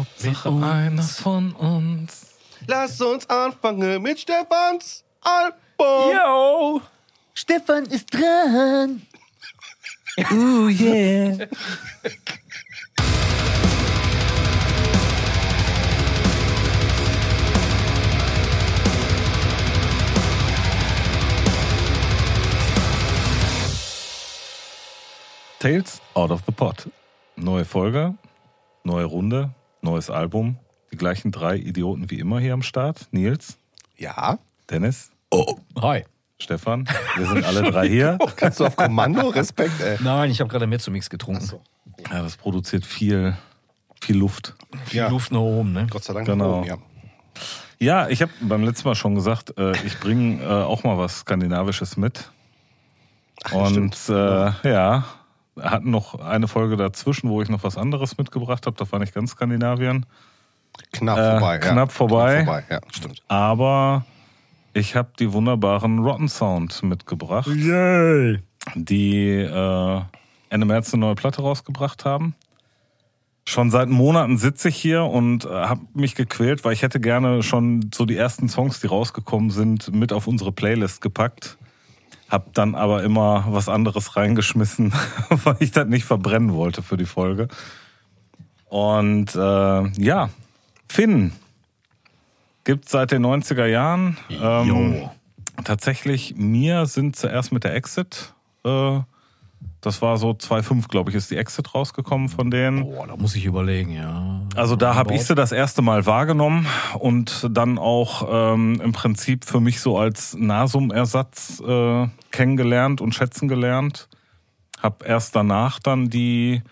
Hauptsache einer von uns. Lass uns anfangen mit Stefans Album. Yo! Stefan ist dran. Oh yeah! Tales out of the pot. Neue Folge, neue Runde, neues Album. Die gleichen drei Idioten wie immer hier am Start. Nils, Ja. Dennis, Hi. Stefan. Wir sind alle drei hier. Kannst du auf Kommando? Respekt, ey. Nein, ich habe gerade Mezzomix getrunken. Ja, das produziert viel, viel Luft. Viel Ja. Luft nach oben, ne? Gott sei Dank. Genau. oben, Ja. Ja, ich habe beim letzten Mal schon gesagt, äh, ich bringe äh, auch mal was Skandinavisches mit. Und äh, ja, hatten noch eine Folge dazwischen, wo ich noch was anderes mitgebracht habe. Das war nicht ganz Skandinavien. Knapp Äh, vorbei. ja. knapp vorbei. Knapp vorbei, ja, stimmt. Aber ich habe die wunderbaren Rotten Sound mitgebracht, Yay! die äh, Ende März eine neue Platte rausgebracht haben. Schon seit Monaten sitze ich hier und äh, habe mich gequält, weil ich hätte gerne schon so die ersten Songs, die rausgekommen sind, mit auf unsere Playlist gepackt. Hab dann aber immer was anderes reingeschmissen, weil ich das nicht verbrennen wollte für die Folge. Und äh, ja, Finn gibt seit den 90er Jahren. Ähm, tatsächlich, mir sind zuerst mit der Exit, äh, das war so 2.5, glaube ich, ist die Exit rausgekommen von denen. Boah, da muss ich überlegen, ja. Also da habe ich sie das erste Mal wahrgenommen und dann auch ähm, im Prinzip für mich so als Nasum-Ersatz äh, kennengelernt und schätzen gelernt. Hab erst danach dann die,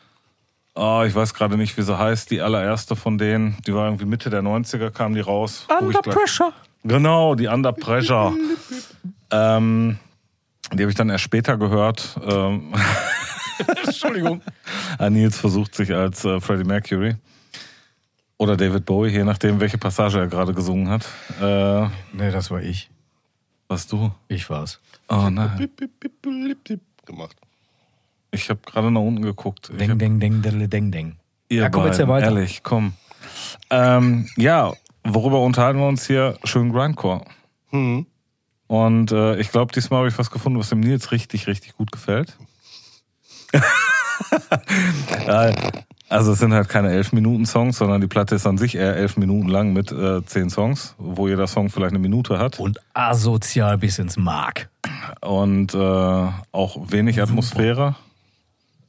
ah, ich weiß gerade nicht, wie sie heißt, die allererste von denen, die war irgendwie Mitte der 90er, kam die raus. gleich- Pressure. Genau, die Under Pressure. ähm, die habe ich dann erst später gehört. Ähm, Entschuldigung. Ah, Nils versucht sich als äh, Freddie Mercury. Oder David Bowie, je nachdem, welche Passage er gerade gesungen hat. Äh, Nee, das war ich. Was du? Ich war's. Oh nein, gemacht. ich habe gerade nach unten geguckt. Ich Deng, hab, deng, deng, deng, deng, deng. ihr Ja, komm, erzähl beiden, weiter. Ehrlich, komm. Ähm, ja, worüber unterhalten wir uns hier? Schön Grindcore. Hm. Und äh, ich glaube, diesmal habe ich was gefunden, was dem Nils richtig, richtig gut gefällt. Ja, also es sind halt keine elf Minuten Songs, sondern die Platte ist an sich eher elf Minuten lang mit äh, zehn Songs, wo jeder Song vielleicht eine Minute hat Und asozial bis ins Mark. und äh, auch wenig Atmosphäre.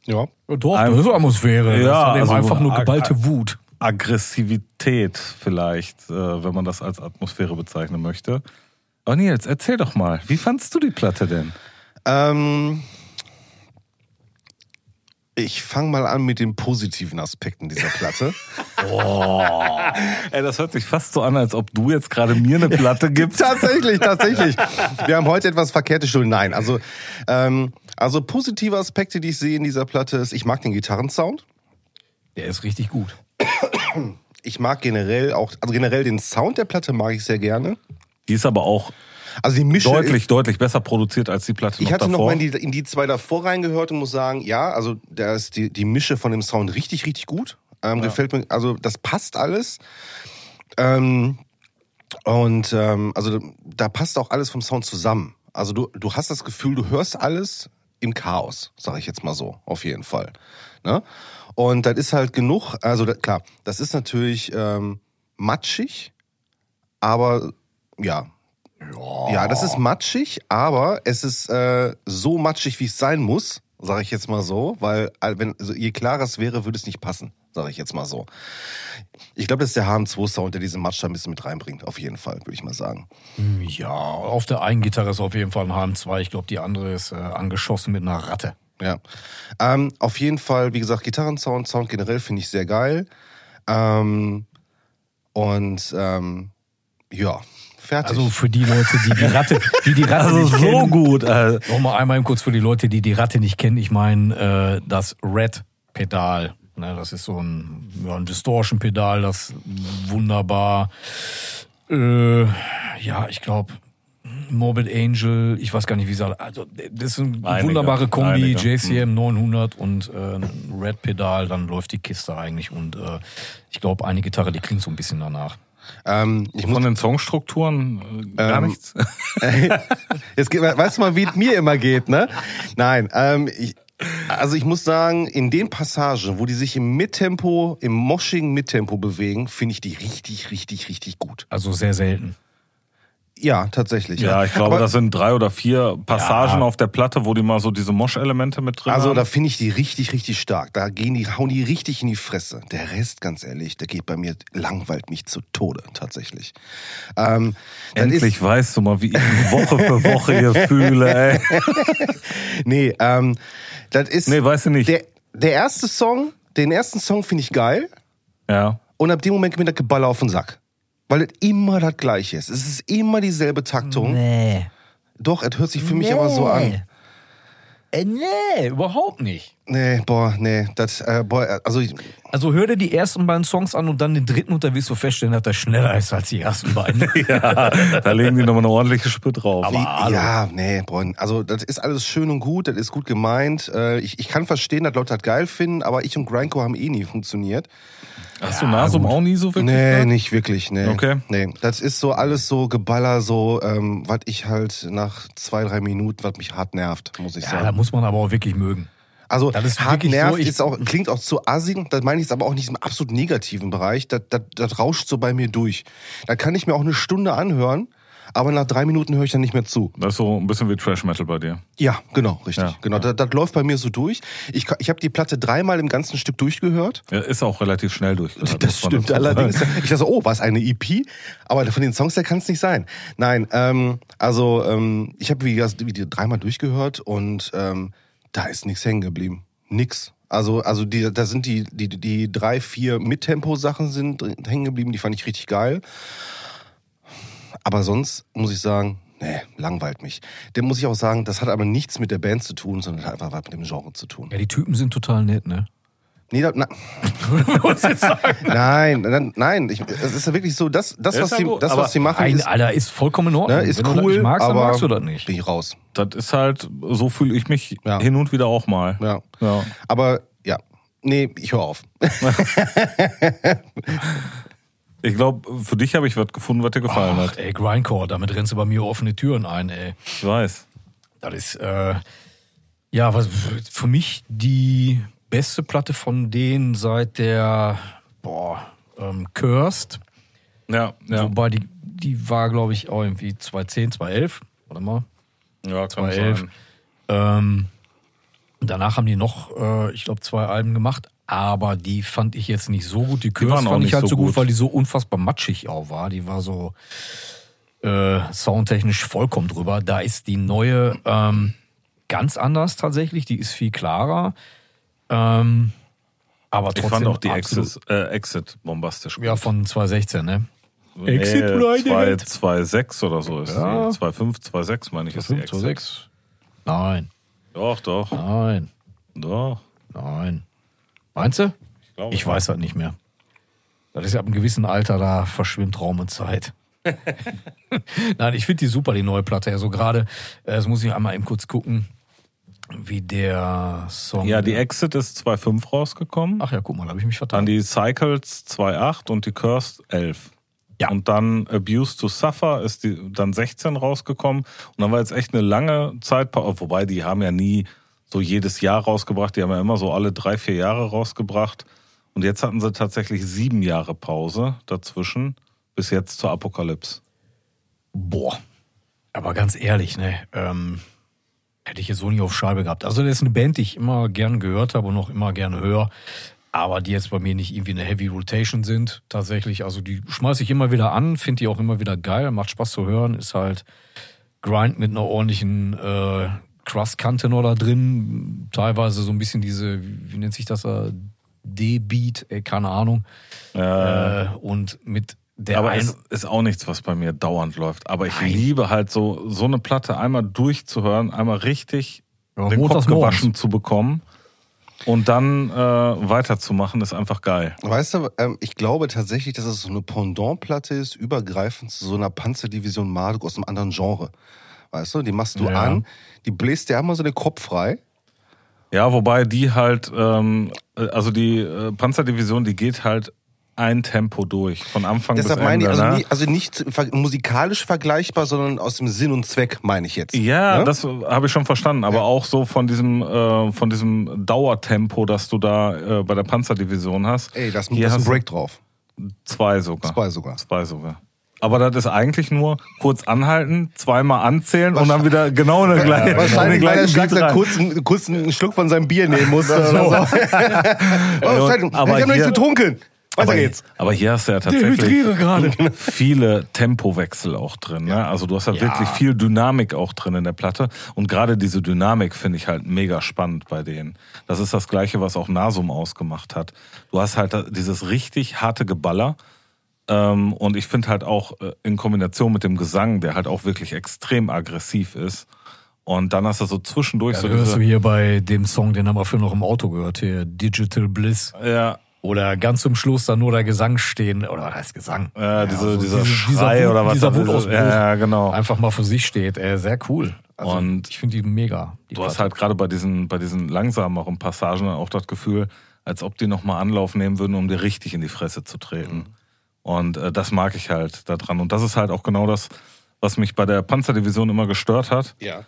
Ja. Doch, Ein- das ist Atmosphäre. Ja, das ist eben also- einfach nur geballte Wut. Aggressivität vielleicht, äh, wenn man das als Atmosphäre bezeichnen möchte. Aber Nils, erzähl doch mal, wie fandst du die Platte denn? Ähm, ich fange mal an mit den positiven Aspekten dieser Platte. Ey, das hört sich fast so an, als ob du jetzt gerade mir eine Platte gibst. tatsächlich, tatsächlich. Wir haben heute etwas verkehrte Schulen. Nein, also, ähm, also positive Aspekte, die ich sehe in dieser Platte ist, ich mag den Gitarrensound. Der ist richtig gut. Ich mag generell auch, also generell den Sound der Platte mag ich sehr gerne. Die ist aber auch Also die Mische. deutlich, deutlich besser produziert als die Platte Ich noch hatte noch davor. mal in die, in die zwei davor reingehört und muss sagen, ja, also da ist die, die Mische von dem Sound richtig, richtig gut. Ähm, Gefällt mir, also das passt alles. Ähm, und ähm, also da passt auch alles vom Sound zusammen. Also du, du hast das Gefühl, du hörst alles im Chaos, sage ich jetzt mal so, auf jeden Fall. Ne? Und das ist halt genug, also da, klar, das ist natürlich ähm, matschig, aber ja, ja, das ist matschig, aber es ist äh, so matschig, wie es sein muss, sage ich jetzt mal so, weil äh, wenn also je klarer es wäre, würde es nicht passen, sage ich jetzt mal so. Ich glaube, das ist der HM2-Sound, der diesen Matsch da ein bisschen mit reinbringt, auf jeden Fall, würde ich mal sagen. Ja, auf der einen Gitarre ist auf jeden Fall ein HM2. Ich glaube, die andere ist äh, angeschossen mit einer Ratte. Ja. Ähm, auf jeden Fall, wie gesagt, Gitarrensound, Sound generell finde ich sehr geil. Ähm, und ähm, ja, fertig. Also für die Leute, die die Ratte, die die Ratte also nicht so kennen. gut. Äh, Nochmal einmal eben kurz für die Leute, die die Ratte nicht kennen. Ich meine äh, das Red-Pedal. Ne, das ist so ein, ja, ein Distortion-Pedal, das wunderbar, äh, ja, ich glaube, Morbid Angel, ich weiß gar nicht, wie sie alle. Also, das ist eine Einige, wunderbare Kombi, einige. JCM 900 und äh, Red Pedal, dann läuft die Kiste eigentlich und äh, ich glaube, eine Gitarre, die klingt so ein bisschen danach. Ähm, ich muss Von den Songstrukturen äh, gar Ähm, nichts. Jetzt weißt du mal, wie es mir immer geht, ne? Nein, ähm, ich, also ich muss sagen, in den Passagen, wo die sich im Mittempo, im moschigen Mittempo bewegen, finde ich die richtig, richtig, richtig gut. Also sehr selten. Ja, tatsächlich. Ja, ich glaube, das sind drei oder vier Passagen Ja. auf der Platte, wo die mal so diese Mosch-Elemente mit drin also haben. da finde ich die richtig, richtig stark. Da gehen die, hauen die richtig in die Fresse. Der Rest, ganz ehrlich, der geht bei mir, langweilt mich zu Tode, tatsächlich. Ähm, dann ist- Endlich weißt du mal, wie ich Woche für Woche hier fühle, ey. Nee, ähm, das ist. Nee, weißt du nicht. Der, der erste Song, den ersten Song finde ich geil. Ja. Und ab dem Moment geht mir das Geballer auf den Sack. Weil es immer das Gleiche ist. Es ist immer dieselbe Taktung. Nee. Doch, es hört sich für mich aber so an. Äh, nee, überhaupt nicht. Nee, boah, nee. Das, äh, boah, also ich- Also hör dir die ersten beiden Songs an und dann den dritten und da wirst du feststellen, dass der schneller ist als die ersten beiden. ja, da legen die nochmal eine ordentliche Spür drauf. Aber hallo. ja, nee, boah. Also das ist alles schön und gut, das ist gut gemeint. Äh, Ich, ich kann verstehen, dass Leute das geil finden, aber ich und Grindcore haben eh nie funktioniert. Hast du Nasum auch nie so wirklich? Nee, gehört? nicht wirklich, nee. Okay. Nee, das ist so alles so Geballer, so, ähm, was ich halt nach zwei, drei Minuten, was mich hart nervt, muss ich Ja, sagen. da muss man aber auch wirklich mögen. Also Das ist hart nervt so, ist auch, klingt auch zu assig, das meine ich jetzt aber auch nicht im absolut negativen Bereich, das, das, das rauscht so bei mir durch. Da kann ich mir auch eine Stunde anhören, aber nach drei Minuten höre ich dann nicht mehr zu. Das ist so ein bisschen wie Trash Metal bei dir. Ja, genau, richtig. Ja, genau, Das, das läuft bei mir so durch. Ich, ich habe die Platte dreimal im ganzen Stück durchgehört. Ja, ist auch relativ schnell durchgehört. Das stimmt sagen. allerdings. Ich dachte, so, oh, was eine EP? Aber von den Songs her kann es nicht sein. Nein, ähm, also ähm, ich habe wie gesagt die dreimal durchgehört und ähm, da ist nichts hängen geblieben. Nix. Also, also die, da sind die, die, die drei, vier Mittempo-Sachen sind hängen geblieben, die fand ich richtig geil. Aber sonst muss ich sagen, nee, langweilt mich. Dem muss ich auch sagen, das hat aber nichts mit der Band zu tun, sondern hat einfach was mit dem Genre zu tun. Ja, die Typen sind total nett, ne? Nee, da, na? Nein, nein, nein. Ich, es ist ja wirklich so, das, das, Ja, was, sie, das was sie machen, Ein, ist, Alter, ist vollkommen in Ordnung. ne, ist Wenn du das cool, magst, aber dann magst du das nicht. bin ich raus. Das ist halt, so fühle ich mich Ja. hin und wieder auch mal. Ja. Ja. Aber ja, nee, ich höre auf. Ich glaube, für dich habe ich was gefunden, was dir gefallen Ach, hat. ey, Grindcore, damit rennst du bei mir offene Türen ein, ey. Ich weiß. Das ist, äh, ja, was für mich die beste Platte von denen seit der, boah, ähm, Cursed. Ja, ja. Wobei die, die war, glaube ich, auch irgendwie 2010, 2011. Warte mal. ja kann 2011. sein. Ähm, danach haben die noch, äh, ich glaube, zwei Alben gemacht, aber die fand ich jetzt nicht so gut. Die auch fand ich nicht halt so so gut, gut. weil die so unfassbar matschig auch war. Die war so äh, soundtechnisch vollkommen drüber. Da ist die neue ähm, ganz anders tatsächlich. Die ist viel klarer. Ähm, aber Ich trotzdem fand auch die Exit, äh, Exit bombastisch gut. Ja, von 2016, ne? Nee, Exit Blinded. 2,6 oder so ist Ja. die. 2,5, 2,6 meine ich ist die 5, Exit. 6. Nein, Doch, doch, nein, doch. nein. Meinst du? Ich glaube, Ich weiß das nicht mehr. Das ist ja ab einem gewissen Alter, da verschwimmt Raum und Zeit. Nein, ich finde die super, die neue Platte. Also gerade, äh, das muss ich einmal eben kurz gucken, wie der Song. Ja, die Exit ist 2,5 rausgekommen. Ach ja, guck mal, da habe ich mich Dann vertan. die Cycles 2,8 und die Cursed 11. Ja. Und dann Abuse to Suffer ist die dann 16 rausgekommen. Und dann war jetzt echt eine lange Zeit, wobei die haben ja nie so jedes Jahr rausgebracht, die haben ja immer so alle drei, vier Jahre rausgebracht. Und jetzt hatten sie tatsächlich sieben Jahre Pause dazwischen, bis jetzt zur Apokalypse. Boah. Aber ganz ehrlich, ne, ähm, hätte ich jetzt so nicht auf Scheibe gehabt. Also das ist eine Band, die ich immer gern gehört habe und noch immer gerne höre. Aber die jetzt bei mir nicht irgendwie eine Heavy Rotation sind, tatsächlich. Also die schmeiße ich immer wieder an, finde die auch immer wieder geil, macht Spaß zu hören, ist halt Grind mit einer ordentlichen äh, Crust-Kante noch da drin. Teilweise so ein bisschen diese, wie, nennt sich das da? D-Beat, äh, keine Ahnung. Äh, und mit der Aber es ist auch nichts, was bei mir dauernd läuft. Aber ich Nein. liebe halt so, so eine Platte einmal durchzuhören, einmal richtig Ja, den Kopf montags morgens. gewaschen zu bekommen. und dann äh, weiterzumachen, ist einfach geil. Weißt du, ähm, ich glaube tatsächlich, dass es so eine Pendantplatte ist, übergreifend zu so einer Panzerdivision Marduk aus einem anderen Genre. Weißt du, die machst du Ja. an, die bläst dir einmal so den Kopf frei. Ja, wobei die halt, ähm, äh, also die äh, Panzerdivision, die geht halt ein Tempo durch, von Anfang Deshalb bis meine Ende. ich, also, ne? nie, also nicht ver musikalisch vergleichbar, sondern aus dem Sinn und Zweck, meine ich jetzt. Ja, Ne? das habe ich schon verstanden, aber auch so von diesem äh, von diesem Dauertempo, das du da äh, bei der Panzerdivision hast. Ey, da ist, Hier da ist ein Break drauf. Zwei sogar. Zwei sogar. Zwei sogar. Aber das ist eigentlich nur kurz anhalten, zweimal anzählen und dann wieder genau in den gleichen, Wahrscheinlich, weil der Schlagzeug kurz, einen- kurz einen Schluck von seinem Bier nehmen musste. oder so. oh, ich hab noch nichts getrunken. Weiter aber, geht's. aber hier hast du ja tatsächlich viele Tempowechsel auch drin. Ne? Also du hast ja, wirklich viel Dynamik auch drin in der Platte. Und gerade diese Dynamik finde ich halt mega spannend bei denen. Das ist das Gleiche, was auch Nasum ausgemacht hat. Du hast halt dieses richtig harte Geballer. Ähm, und ich finde halt auch äh, in Kombination mit dem Gesang, der halt auch wirklich extrem aggressiv ist. Und dann hast du so zwischendurch Ja, so hörst du hier bei dem Song, den haben wir früher noch im Auto gehört, hier Digital Bliss. ja, Oder ganz zum Schluss dann nur der Gesang stehen, oder was heißt Gesang? äh, diese, so dieser diese- dieser Schrei Wut- oder was dieser. Wutausbruch. Ja, ja, genau. Einfach mal für sich steht. Äh, sehr cool. Also, Und ich finde die mega. Die Du hast Platte. halt gerade bei diesen, bei diesen langsameren Passagen auch das Gefühl, als ob die nochmal Anlauf nehmen würden, um dir richtig in die Fresse zu treten. Und äh, das mag ich halt daran. Und das ist halt auch genau das, was mich bei der Panzerdivision immer gestört hat, Ja.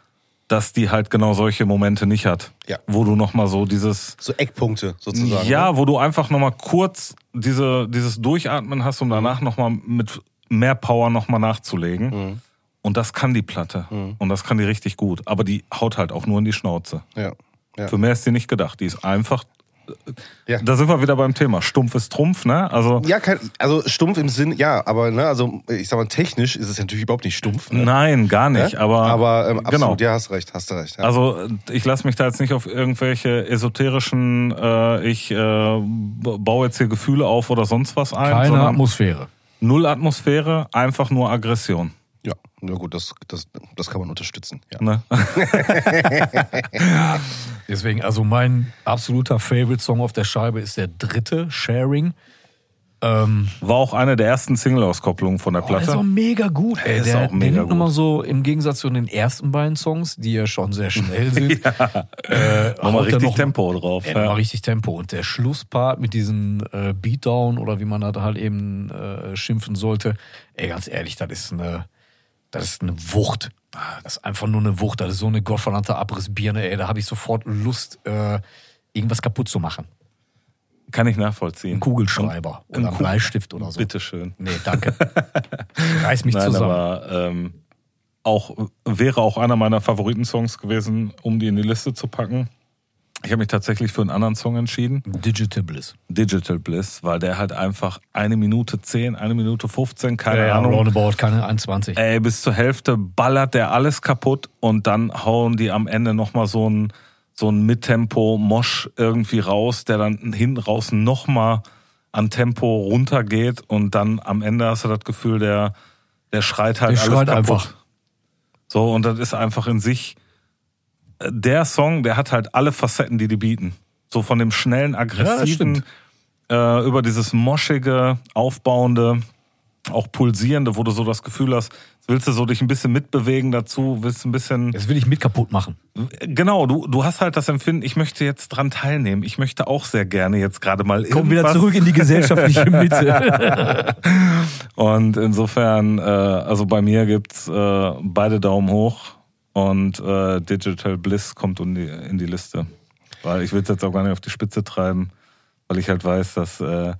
dass die halt genau solche Momente nicht hat. Ja. Wo du nochmal so dieses, So Eckpunkte sozusagen. ja, ne? wo du einfach nochmal kurz diese, dieses Durchatmen hast, um danach nochmal mit mehr Power nochmal nachzulegen. Mhm. Und das kann die Platte. Und das kann die richtig gut. Aber die haut halt auch nur in die Schnauze. Ja. ja. Für mehr ist die nicht gedacht. Die ist einfach. Ja. Da sind wir wieder beim Thema. Stumpf ist Trumpf, ne? Also Ja, kein, also stumpf im Sinn, ja, aber ne, also ich sag mal, technisch ist es natürlich überhaupt nicht stumpf. Ne? nein, gar nicht. Ne? Aber, aber ähm, genau. absolut, ja, hast recht, hast du recht. Ja. Also ich lasse mich da jetzt nicht auf irgendwelche esoterischen, äh, ich äh, baue jetzt hier Gefühle auf oder sonst was ein, Keine Atmosphäre. null Atmosphäre, einfach nur Aggression. Ja, na gut, das, das, das kann man unterstützen. Ja. Ne? Deswegen, also mein absoluter Favorite-Song auf der Scheibe ist der dritte, Sharing. Ähm, War auch eine der ersten Single-Auskopplungen von der oh, der ist Platte. auch mega gut, ey. ist der, auch mega der nimmt gut. nochmal so im Gegensatz zu den ersten beiden Songs, die ja schon sehr schnell sind. äh, Nochmal richtig noch- Tempo drauf. Ja, Ja. nochmal richtig Tempo. Und der Schlusspart mit diesem äh, Beatdown oder wie man das halt eben äh, schimpfen sollte, ey, ganz ehrlich, das ist eine, das ist eine Wucht. Das ist einfach nur eine Wucht. Das ist so eine gottverdammte Abrissbirne, ey. Da habe ich sofort Lust, äh, irgendwas kaputt zu machen. Kann ich nachvollziehen. Ein Kugelschreiber Ein oder ein Kugel- Bleistift oder so. Bitteschön. Nee, danke. Reiß mich Nein, zusammen. aber ähm, auch wäre auch einer meiner Favoriten-Songs gewesen, um die in die Liste zu packen. Ich habe mich tatsächlich für einen anderen Song entschieden, Digital Bliss. Digital Bliss, weil der halt einfach eine Minute 10, eine Minute 15, keine ja, Ahnung. Roundabout, keine 21. Ey, bis zur Hälfte ballert der alles kaputt und dann hauen die am Ende nochmal so ein, so ein Mittempo-Mosch irgendwie raus, der dann hinten raus nochmal an Tempo runtergeht und dann am Ende hast du das Gefühl, der, der schreit halt Der alles schreit kaputt. einfach. So, und das ist einfach in sich, der Song, der hat halt alle Facetten, die die bieten. So von dem schnellen, aggressiven, stimmt. äh, über dieses moschige, aufbauende, auch pulsierende, wo du so das Gefühl hast, willst du so dich ein bisschen mitbewegen dazu, willst ein bisschen, Das will ich mit kaputt machen. genau, du, du hast halt das Empfinden, ich möchte jetzt dran teilnehmen, ich möchte auch sehr gerne jetzt gerade mal Komm wieder irgendwas- zurück in die gesellschaftliche Mitte. Und insofern, äh, also bei mir gibt's äh, beide Daumen hoch und äh, Digital Bliss kommt in die, in die Liste. Weil ich will es jetzt auch gar nicht auf die Spitze treiben, weil ich halt weiß, dass äh,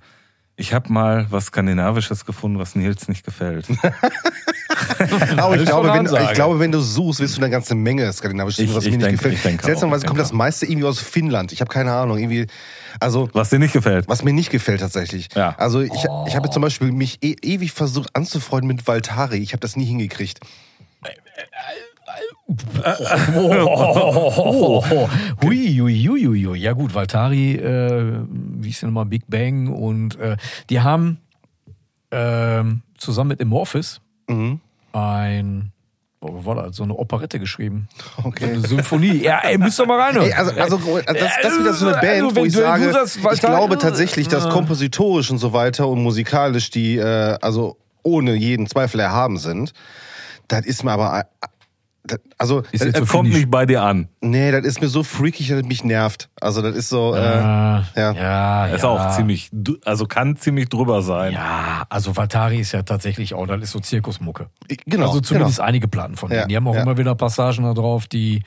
ich habe mal was Skandinavisches gefunden, was Nils nicht gefällt. Aber ich glaube, wenn, ich glaube, wenn du suchst, wirst du eine ganze Menge skandinavisches, Ich- was ich mir nicht denke- gefällt. ich denke auch, Seltsamerweise kommt das meiste irgendwie aus Finnland. Ich habe keine Ahnung. Irgendwie, also Was dir nicht gefällt. was mir nicht gefällt tatsächlich. Ja. Also ich, ich habe zum Beispiel mich e ewig versucht anzufreunden mit Valtari. Ich habe das nie hingekriegt. Oh, hui, hui, hui, hui, hui. Ja gut, Valtari, äh, wie ist denn nochmal, Big Bang und äh, die haben ähm, zusammen mit Amorphis Mhm. ein das? So eine Operette geschrieben. Okay. Eine Symphonie. Ja, ey, müsst ihr mal rein. Ey, also, also das, das ist wieder so eine Band, Also, wo ich du- sage, du sagst, ich glaube tatsächlich, dass Ja. kompositorisch und so weiter und musikalisch die, äh, also ohne jeden Zweifel erhaben sind. Das ist mir aber, äh, also, Ist das, jetzt Er so kommt nicht bei dir an. nee, das ist mir so freakig, dass es mich nervt. Also das ist so, äh, Ah, ja. ja, Er ist ja. auch ziemlich, du- also kann ziemlich drüber sein. Ja, also Vatari ist ja tatsächlich auch, das ist so Zirkusmucke. genau. also zumindest genau. einige Platten von denen. Ja, Die haben auch ja. immer wieder Passagen da drauf, die.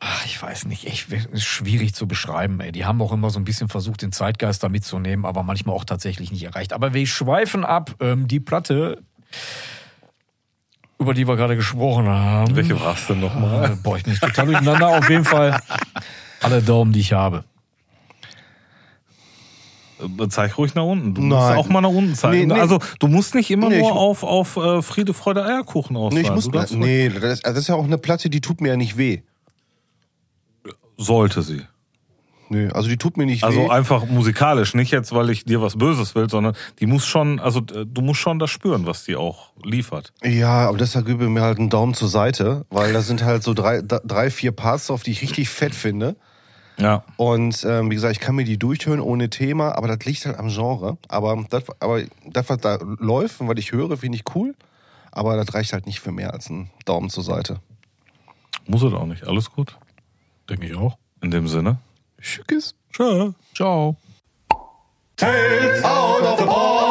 Ach, ich weiß nicht, echt ist schwierig zu beschreiben. Ey. Die haben auch immer so ein bisschen versucht, den Zeitgeist da mitzunehmen, aber manchmal auch tatsächlich nicht erreicht. Aber wir schweifen ab. Ähm, die Platte, über die wir gerade gesprochen haben. Welche war es denn nochmal? Äh, boah, ich bin total durcheinander. Auf jeden Fall alle Daumen, die ich habe. Äh, Zeig ruhig nach unten. Du Nein. musst auch mal nach unten zeigen. Nee, nee. Also du musst nicht immer Nee, nur auf, auf äh, Friede, Freude, Eierkuchen Nee, ausfallen. ich muss, du darfst nee, das ist, das ist ja auch eine Platte, die tut mir ja nicht weh. Sollte sie. Nö, also die tut mir nicht Also weh. einfach musikalisch, nicht jetzt, weil ich dir was Böses will, sondern die muss schon, also äh, du musst schon das spüren, was die auch liefert. Ja, aber deshalb gebe ich mir halt einen Daumen zur Seite, weil da sind halt so drei, drei vier Parts drauf, die ich richtig fett finde. Ja. Und ähm, wie gesagt, ich kann mir die durchhören ohne Thema, aber das liegt halt am Genre. Aber das, aber das was da läuft und was ich höre, finde ich cool. Aber das reicht halt nicht für mehr als einen Daumen zur Seite. Muss es auch nicht. Alles gut. Denke ich auch. In dem Sinne. Schickes. Tschö. Ciao. Tales out of the ball.